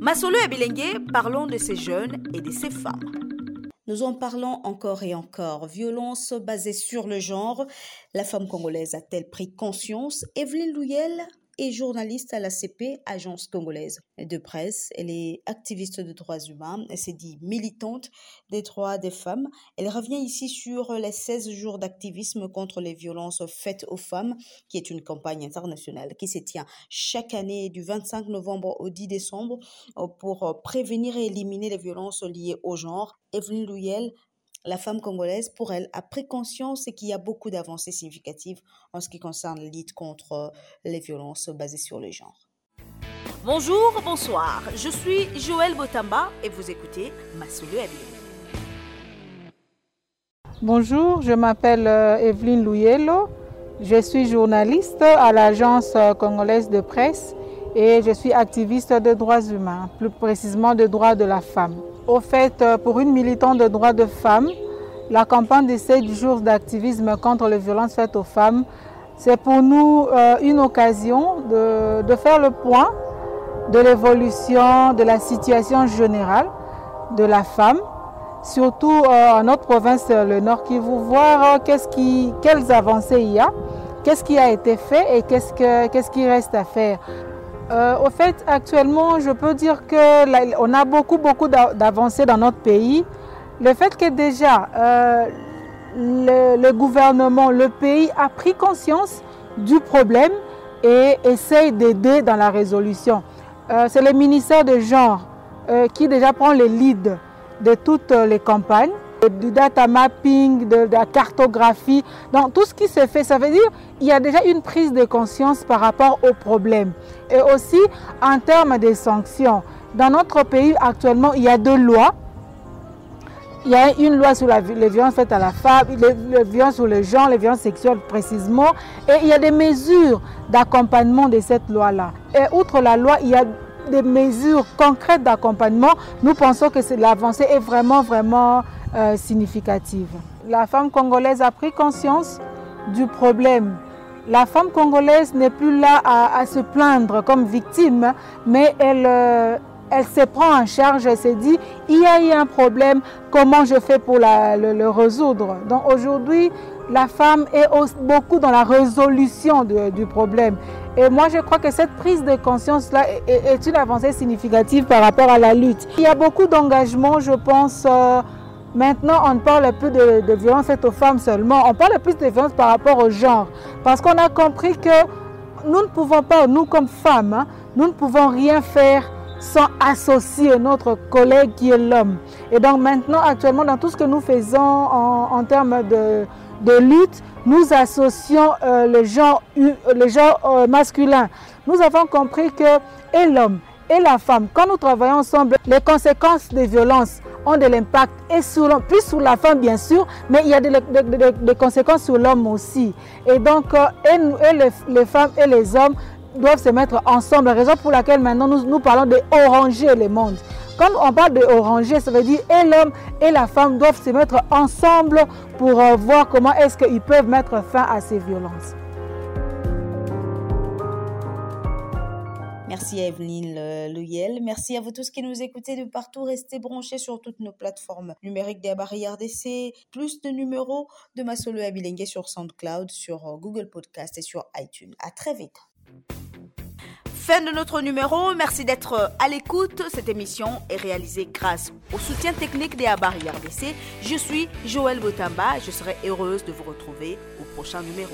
Masolo et Bilengue, parlons de ces jeunes et de ces femmes. Nous en parlons encore et encore. Violence basée sur le genre. La femme congolaise a-t-elle pris conscience? Evelyne Louyel est journaliste à la CP, Agence congolaise de presse. Elle est activiste de droits humains. Elle s'est dit militante des droits des femmes. Elle revient ici sur les 16 jours d'activisme contre les violences faites aux femmes, qui est une campagne internationale qui se tient chaque année du 25 novembre au 10 décembre pour prévenir et éliminer les violences liées au genre. Evelyne Louyel la femme congolaise, pour elle, a pris conscience qu'il y a beaucoup d'avancées significatives en ce qui concerne la lutte contre euh, les violences basées sur le genre. Bonjour, bonsoir, je suis Joël Botamba et vous écoutez Massoulou Bonjour, je m'appelle euh, Evelyne Louyelo, je suis journaliste à l'agence euh, congolaise de presse et je suis activiste de droits humains, plus précisément de droits de la femme. Au fait, euh, pour une militante de droits de femmes, la campagne des 7 jours d'activisme contre les violences faites aux femmes, c'est pour nous euh, une occasion de, faire le point de l'évolution de la situation générale de la femme, surtout euh, en notre province, le Nord Kivu, voir quelles avancées il y a, qu'est-ce qui a été fait et qu'est-ce qui reste à faire? Euh, au fait, actuellement, je peux dire qu'on a beaucoup, beaucoup d'avancées dans notre pays. Le fait que déjà euh, le, gouvernement, le pays a pris conscience du problème et essaye d'aider dans la résolution. Euh, c'est le ministère de genre qui déjà prend le lead de toutes les campagnes du data mapping, de, la cartographie. Donc tout ce qui se fait, ça veut dire qu'il y a déjà une prise de conscience par rapport au problème. Et aussi en termes de sanctions. Dans notre pays actuellement, il y a deux lois. Il y a une loi sur la, les violences faites à la femme, les, violences sur le genre, les violences sexuelles précisément. Et il y a des mesures d'accompagnement de cette loi-là. Et outre la loi, il y a des mesures concrètes d'accompagnement. Nous pensons que l'avancée est vraiment, vraiment euh, significative. La femme congolaise a pris conscience du problème. La femme congolaise n'est plus là à, se plaindre comme victime, mais elle, euh, elle se prend en charge, elle se dit, il y a eu un problème, comment je fais pour le, résoudre? Donc aujourd'hui, la femme est beaucoup dans la résolution du problème. Et moi, je crois que cette prise de conscience-là est, une avancée significative par rapport à la lutte. Il y a beaucoup d'engagement, je pense. Euh, Maintenant, on ne parle plus de, de, violence faite aux femmes seulement, on parle plus de violence par rapport au genre. Parce qu'on a compris que nous ne pouvons pas, nous comme femmes, hein, nous ne pouvons rien faire sans associer notre collègue qui est l'homme. Et donc maintenant, actuellement, dans tout ce que nous faisons en, termes de, lutte, nous associons euh, le genre, le genre euh, masculin. Nous avons compris que et l'homme et la femme, quand nous travaillons ensemble, les conséquences des violences ont de l'impact et sur plus sur la femme bien sûr, mais il y a des, conséquences sur l'homme aussi. Et donc, euh, les, femmes et les hommes doivent se mettre ensemble. Raison pour laquelle maintenant nous, nous parlons de oranger le monde. Quand on parle de oranger, ça veut dire et l'homme et la femme doivent se mettre ensemble pour euh, voir comment est-ce qu'ils peuvent mettre fin à ces violences. Merci à Evelyne Luyel. Merci à vous tous qui nous écoutez de partout. Restez branchés sur toutes nos plateformes numériques des barrières d'essai. Plus de numéros de Masolo Abilengue sur SoundCloud, sur euh, Google Podcast et sur iTunes. À très vite. Fin de notre numéro. Merci d'être euh, à l'écoute. Cette émission est réalisée grâce au soutien technique des barrières d'essai. Je suis Joël Botamba. Je serai heureuse de vous retrouver au prochain numéro.